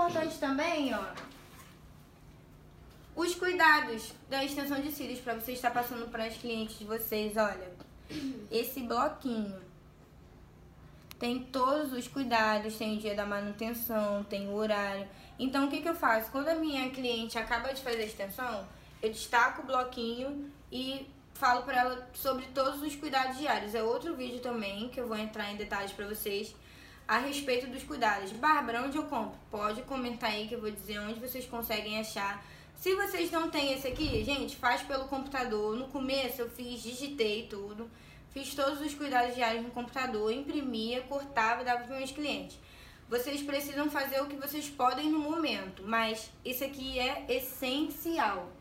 importante também, ó, os cuidados da extensão de cílios para você estar passando para as clientes de vocês, olha, esse bloquinho tem todos os cuidados, tem o dia da manutenção, tem o horário. Então, o que, que eu faço? Quando a minha cliente acaba de fazer a extensão, eu destaco o bloquinho e falo para ela sobre todos os cuidados diários. É outro vídeo também que eu vou entrar em detalhes para vocês a respeito dos cuidados. Bárbara, onde eu compro? Pode comentar aí que eu vou dizer onde vocês conseguem achar. Se vocês não têm esse aqui, gente, faz pelo computador. No começo eu fiz, digitei tudo. Fiz todos os cuidados diários no computador, imprimia, cortava e dava para meus clientes. Vocês precisam fazer o que vocês podem no momento, mas isso aqui é essencial.